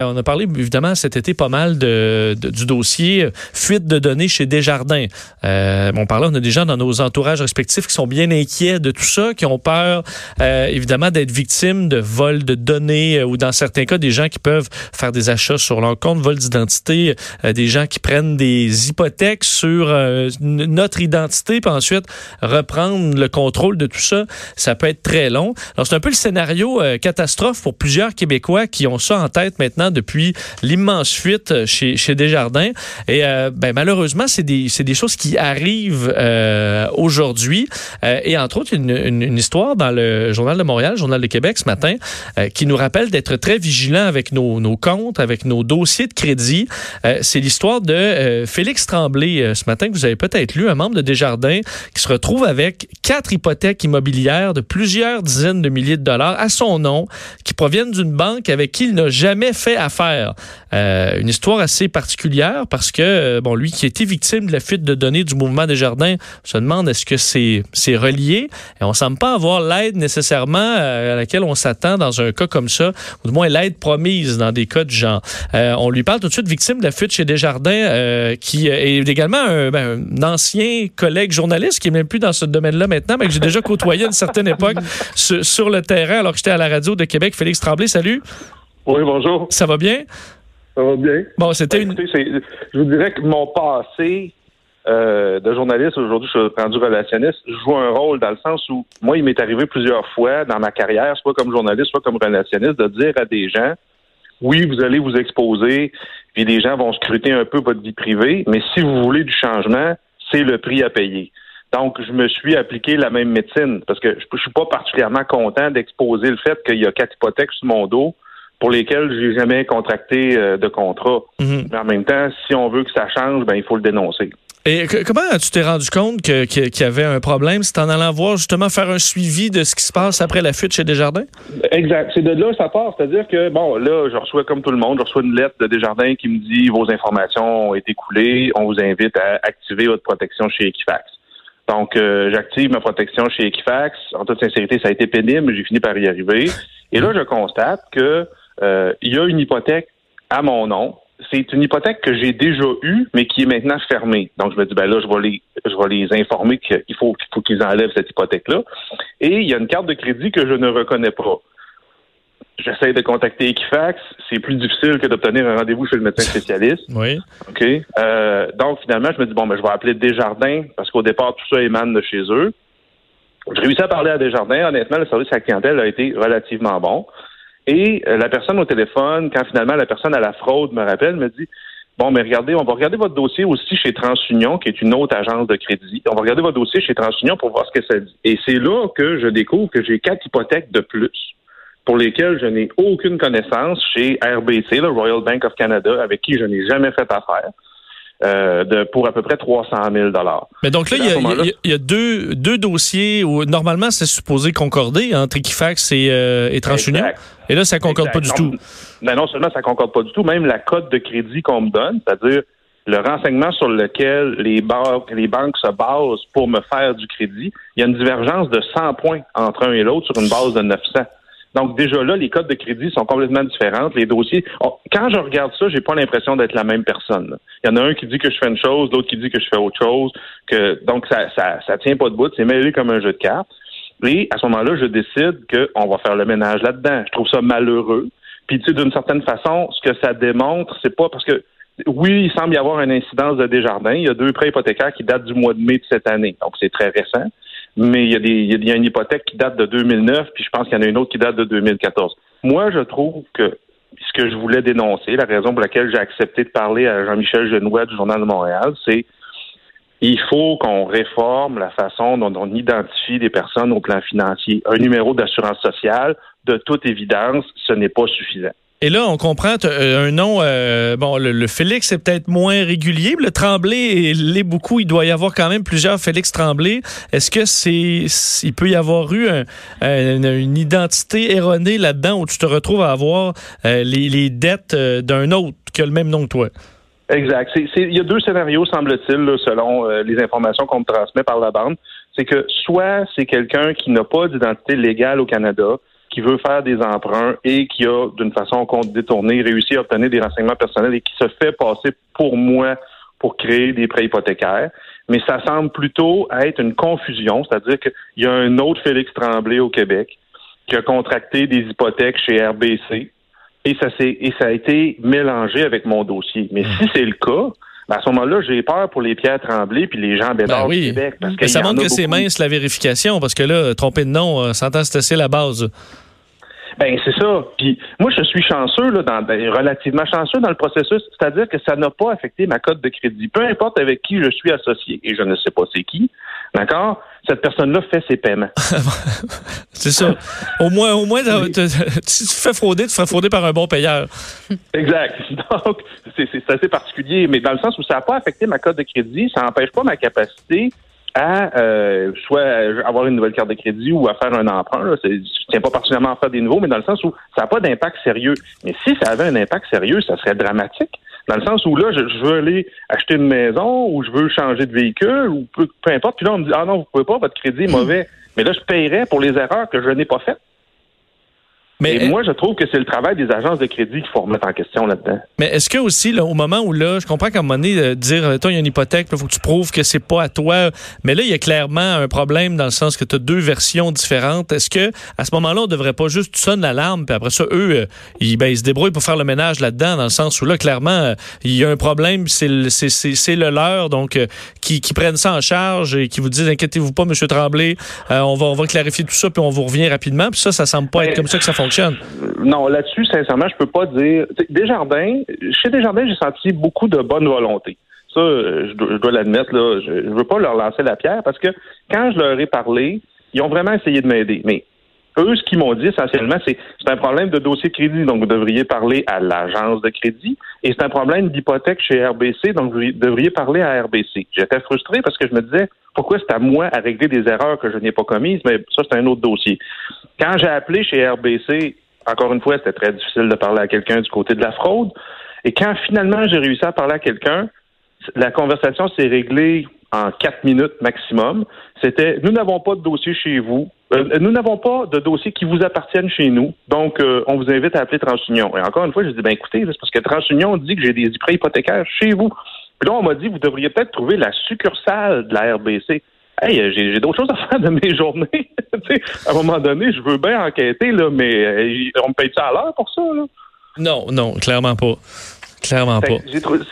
On a parlé évidemment cet été pas mal du dossier fuite de données chez Desjardins. Euh, on parlait, on a des gens dans nos entourages respectifs qui sont bien inquiets de tout ça, qui ont peur euh, évidemment d'être victimes de vols de données euh, ou dans certains cas des gens qui peuvent faire des achats sur leur compte, vol d'identité, euh, des gens qui prennent des hypothèques sur euh, notre identité puis ensuite reprendre le contrôle de tout ça. Ça peut être très long. Alors c'est un peu le scénario catastrophe pour plusieurs Québécois qui ont ça en tête maintenant depuis l'immense fuite chez, chez Desjardins. Et euh, ben, malheureusement, c'est des, des choses qui arrivent euh, aujourd'hui. Euh, et entre autres, une, histoire dans le Journal de Montréal, Journal de Québec ce matin, qui nous rappelle d'être très vigilant avec nos, nos, comptes, avec nos dossiers de crédit. c'est l'histoire de Félix Tremblay ce matin que vous avez peut-être lu, un membre de Desjardins qui se retrouve avec quatre hypothèques immobilières de plusieurs dizaines de milliers de dollars à son nom, qui proviennent d'une banque avec qui il n'a jamais fait affaire. Euh, une histoire assez particulière parce que, euh, bon, lui qui a été victime de la fuite de données du mouvement des jardins se demande est-ce que c'est c'est relié? Et on semble pas avoir l'aide nécessairement euh, à laquelle on s'attend dans un cas comme ça, ou du moins l'aide promise dans des cas de genre. on lui parle tout de suite victime de la fuite chez Desjardins, qui est également un, ben, un, ancien collègue journaliste qui est même plus dans ce domaine-là maintenant, mais que j'ai déjà côtoyé à une certaine époque sur, sur le terrain alors que j'étais à la radio de Québec. Félix Tremblay, salut. Oui, bonjour. Ça va bien? Ça va bien. Bon, c'était une. Je vous dirais que mon passé euh, de journaliste, aujourd'hui, je suis rendu relationniste, joue un rôle dans le sens où, moi, il m'est arrivé plusieurs fois dans ma carrière, soit comme journaliste, soit comme relationniste, de dire à des gens, oui, vous allez vous exposer, puis des gens vont scruter un peu votre vie privée, mais si vous voulez du changement, c'est le prix à payer. Donc, je me suis appliqué la même médecine parce que je, je suis pas particulièrement content d'exposer le fait qu'il y a quatre hypothèques sur mon dos pour lesquels j'ai jamais contracté euh, de contrat. Mhm. Mais en même temps, si on veut que ça change, ben il faut le dénoncer. Et comment tu t'es rendu compte qu'il y avait un problème? C'est en allant voir justement faire un suivi de ce qui se passe après la fuite chez Desjardins? Exact. C'est de là que ça part. C'est-à-dire que, bon, là, je reçois comme tout le monde, je reçois une lettre de Desjardins qui me dit vos informations ont été coulées, on vous invite à activer votre protection chez Equifax. Donc, euh, j'active ma protection chez Equifax. En toute sincérité, ça a été pénible, mais j'ai fini par y arriver. Et là, je constate que euh, il y a une hypothèque à mon nom. C'est une hypothèque que j'ai déjà eue, mais qui est maintenant fermée. Donc, je me dis, ben là, je vais les, je vais les informer qu'il faut, qu'il faut qu'ils enlèvent cette hypothèque-là. Et il y a une carte de crédit que je ne reconnais pas. J'essaie de contacter Equifax. C'est plus difficile que d'obtenir un rendez-vous chez le médecin spécialiste. Oui. OK? Euh, donc, finalement, je me dis, bon, ben, je vais appeler Desjardins parce qu'au départ, tout ça émane de chez eux. J'ai réussi à parler à Desjardins. Honnêtement, le service à la clientèle a été relativement bon. Et euh, la personne au téléphone, quand finalement la personne à la fraude me rappelle, me dit Bon, mais regardez, on va regarder votre dossier aussi chez TransUnion, qui est une autre agence de crédit. On va regarder votre dossier chez TransUnion pour voir ce que ça dit. Et c'est là que je découvre que j'ai quatre hypothèques de plus pour lesquelles je n'ai aucune connaissance chez RBC, le Royal Bank of Canada, avec qui je n'ai jamais fait affaire. Euh, de, pour à peu près 300 000 Mais donc là, il y, a, deux, deux dossiers où normalement c'est supposé concorder entre Equifax et, euh, et TransUnion. Et là, ça concorde pas du tout. Mais non seulement ça concorde pas du tout, même la cote de crédit qu'on me donne, c'est-à-dire le renseignement sur lequel les, banques, les banques se basent pour me faire du crédit, il y a une divergence de 100 points entre un et l'autre sur une base de 900. Donc déjà là, les codes de crédit sont complètement différentes. Les dossiers, quand je regarde ça, j'ai pas l'impression d'être la même personne. Il y en a un qui dit que je fais une chose, l'autre qui dit que je fais autre chose. Que donc ça, ça, ça tient pas de bout. C'est mêlé comme un jeu de cartes. Et à ce moment-là, je décide qu'on va faire le ménage là-dedans. Je trouve ça malheureux. Puis, tu sais, d'une certaine façon, ce que ça démontre, c'est pas parce que, oui, il semble y avoir une incidence de Desjardins. Il y a deux prêts hypothécaires qui datent du mois de mai de cette année. Donc, c'est très récent. Mais il y, a une hypothèque qui date de 2009, puis je pense qu'il y en a une autre qui date de 2014. Moi, je trouve que ce que je voulais dénoncer, la raison pour laquelle j'ai accepté de parler à Jean-Michel Genois du Journal de Montréal, c'est il faut qu'on réforme la façon dont on identifie des personnes au plan financier. Un numéro d'assurance sociale, de toute évidence, ce n'est pas suffisant. Et là, on comprend euh, un nom. Euh, bon, le, Félix est peut-être moins régulier. Le Tremblay l'est beaucoup. Il doit y avoir quand même plusieurs Félix Tremblay. Est-ce que c'est, il peut y avoir eu une identité erronée là-dedans où tu te retrouves à avoir euh, les, les, dettes d'un autre qui a le même nom que toi? Exact. il y a deux scénarios, semble-t-il, selon euh, les informations qu'on me transmet par la bande. C'est que soit c'est quelqu'un qui n'a pas d'identité légale au Canada, qui veut faire des emprunts et qui a, d'une façon détournée, réussi à obtenir des renseignements personnels et qui se fait passer pour moi pour créer des prêts hypothécaires. Mais ça semble plutôt être une confusion, c'est-à-dire qu'il y a un autre Félix Tremblay au Québec qui a contracté des hypothèques chez RBC et ça, et ça a été mélangé avec mon dossier. Mais si c'est le cas, ben, à ce moment-là, j'ai peur pour les Pierre Tremblay puis les gens Bédard ben du Québec. Parce que ça montre que c'est mince la vérification, parce que là, tromper de nom, euh, s'entend c'est la base. Ben c'est ça. Puis moi, je suis chanceux là, dans, ben, relativement chanceux dans le processus, c'est-à-dire que ça n'a pas affecté ma cote de crédit. Peu importe avec qui je suis associé, et je ne sais pas c'est qui, d'accord. Cette personne-là fait ses paiements. c'est ça. Au moins, au moins, si tu fais frauder, tu feras frauder par un bon payeur. Exact. Donc, c'est assez particulier, mais dans le sens où ça n'a pas affecté ma cote de crédit, ça n'empêche pas ma capacité à euh, soit avoir une nouvelle carte de crédit ou à faire un emprunt. Là. Je tiens pas particulièrement à faire des nouveaux, mais dans le sens où ça n'a pas d'impact sérieux. Mais si ça avait un impact sérieux, ça serait dramatique. Dans le sens où là, je, veux aller acheter une maison ou je veux changer de véhicule ou peu, peu importe. Puis là, on me dit Ah non, vous pouvez pas, votre crédit est mauvais. Mais là, je paierais pour les erreurs que je n'ai pas faites. Mais moi, je trouve que c'est le travail des agences de crédit qu'il faut remettre en question là-dedans. Mais est-ce que aussi, là, au moment où là, je comprends qu'à un moment donné, euh, dire, euh, toi, il y a une hypothèque, il faut que tu prouves que c'est pas à toi. Mais là, il y a clairement un problème dans le sens que tu as deux versions différentes. Est-ce que à ce moment-là, on devrait pas juste sonner l'alarme, puis après ça, eux, euh, ils, ben, ils se débrouillent pour faire le ménage là-dedans, dans le sens où là, clairement, il y a un problème, c'est le, c'est, c'est, le leur, donc qui, qui, prennent ça en charge et qui vous disent, inquiétez-vous pas, Monsieur Tremblay, on va on va clarifier tout ça, puis on vous revient rapidement. Puis ça, ça semble pas être comme ça que ça fonctionne. Non, là-dessus, sincèrement, je peux pas dire. Desjardins, chez Desjardins, j'ai senti beaucoup de bonne volonté. Ça, je dois, l'admettre, là. Je, ne veux pas leur lancer la pierre parce que quand je leur ai parlé, ils ont vraiment essayé de m'aider. Mais eux, ce qu'ils m'ont dit essentiellement, c'est c'est un problème de dossier crédit, donc vous devriez parler à l'agence de crédit, et c'est un problème d'hypothèque chez RBC, donc vous devriez parler à RBC. J'étais frustré parce que je me disais, pourquoi c'est à moi à régler des erreurs que je n'ai pas commises, mais ça, c'est un autre dossier. Quand j'ai appelé chez RBC, encore une fois, c'était très difficile de parler à quelqu'un du côté de la fraude, et quand finalement j'ai réussi à parler à quelqu'un, la conversation s'est réglée en quatre minutes maximum. C'était nous n'avons pas de dossier chez vous. Euh, nous n'avons pas de dossier qui vous appartiennent chez nous. Donc, euh, on vous invite à appeler TransUnion. Et encore une fois, je dis, ben écoutez, c'est parce que TransUnion dit que j'ai des prêts hypothécaires chez vous. Puis là, on m'a dit, vous devriez peut-être trouver la succursale de la RBC. Hey, euh, j'ai d'autres choses à faire de mes journées. à un moment donné, je veux bien enquêter, là, mais on me paye ça à l'heure pour ça, là? Non, non, clairement pas. Clairement pas.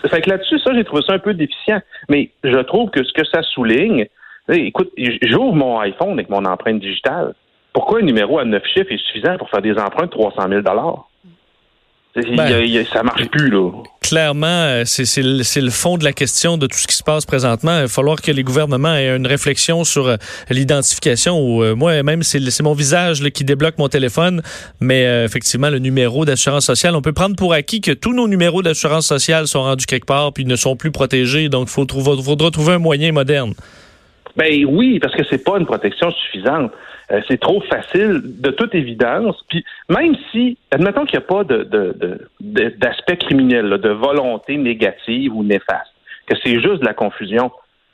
fait que là-dessus, ça, j'ai trouvé ça un peu déficient. Mais je trouve que ce que ça souligne, écoute, j'ouvre mon iPhone avec mon empreinte digitale. Pourquoi un numéro à neuf chiffres est suffisant pour faire des emprunts de 300 000 ben, ça marche plus, là. Clairement, euh, c'est le, fond de la question de tout ce qui se passe présentement. Il va falloir que les gouvernements aient une réflexion sur euh, l'identification. Euh, moi, même, c'est mon visage qui débloque mon téléphone, mais effectivement, le numéro d'assurance sociale, on peut prendre pour acquis que tous nos numéros d'assurance sociale sont rendus quelque part puis ne sont plus protégés. Donc, il faudra trouver un moyen moderne. Ben oui, parce que c'est pas une protection suffisante. Euh, c'est trop facile, de toute évidence. Puis même si, admettons qu'il n'y a pas d'aspect criminel, de volonté négative ou néfaste, que c'est juste de la confusion.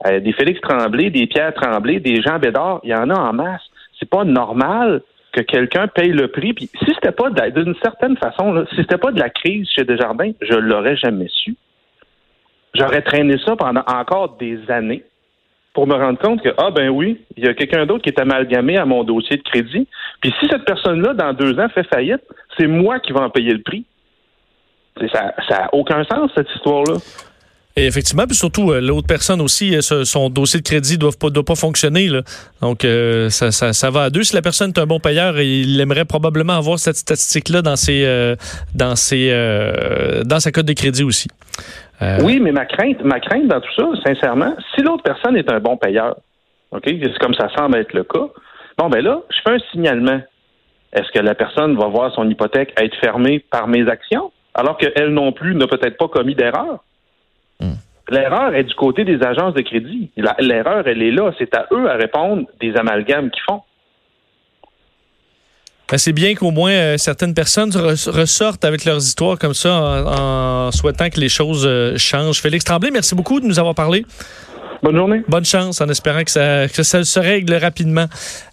Euh, des Félix Tremblay, des Pierre Tremblay, des Jean Bédard, il y en a en masse. C'est pas normal que quelqu'un paye le prix. Puis si c'était pas d'une certaine façon, là, si c'était pas de la crise chez Desjardins, je l'aurais jamais su. J'aurais traîné ça pendant encore des années pour me rendre compte que, ah ben oui, il y a quelqu'un d'autre qui est amalgamé à mon dossier de crédit. Puis si cette personne-là, dans deux ans, fait faillite, c'est moi qui vais en payer le prix. Ça n'a aucun sens, cette histoire-là. Et effectivement, puis surtout, euh, l'autre personne aussi, euh, son dossier de crédit ne doit pas, doit pas fonctionner. Là. Donc, euh, ça, ça, ça, va à deux. Si la personne est un bon payeur, il aimerait probablement avoir cette statistique-là dans, ses, dans, ses, dans sa cote de crédit aussi. Euh, oui, mais ma crainte, ma crainte dans tout ça, sincèrement, si l'autre personne est un bon payeur, OK, c'est comme ça semble être le cas, bon, ben là, je fais un signalement. Est-ce que la personne va voir son hypothèque être fermée par mes actions, alors qu'elle non plus n'a peut-être pas commis d'erreur? Hmm. L'erreur est du côté des agences de crédit. L'erreur, elle est là. C'est à eux à répondre des amalgames qu'ils font. Ben, c'est bien qu'au moins euh, certaines personnes ressortent avec leurs histoires comme ça en, souhaitant que les choses euh, changent. Félix Tremblay, merci beaucoup de nous avoir parlé. Bonne journée. Bonne chance en espérant que ça, que ça se règle rapidement.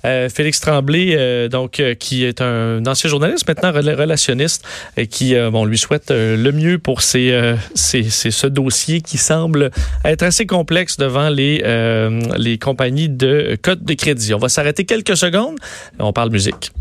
Euh, Félix Tremblay, euh, donc, euh, qui est un ancien journaliste, maintenant relationniste, et qui, bon, lui souhaite le mieux pour ces, ces, ce dossier qui semble être assez complexe devant les, les compagnies de codes de crédit. On va s'arrêter quelques secondes. On parle musique.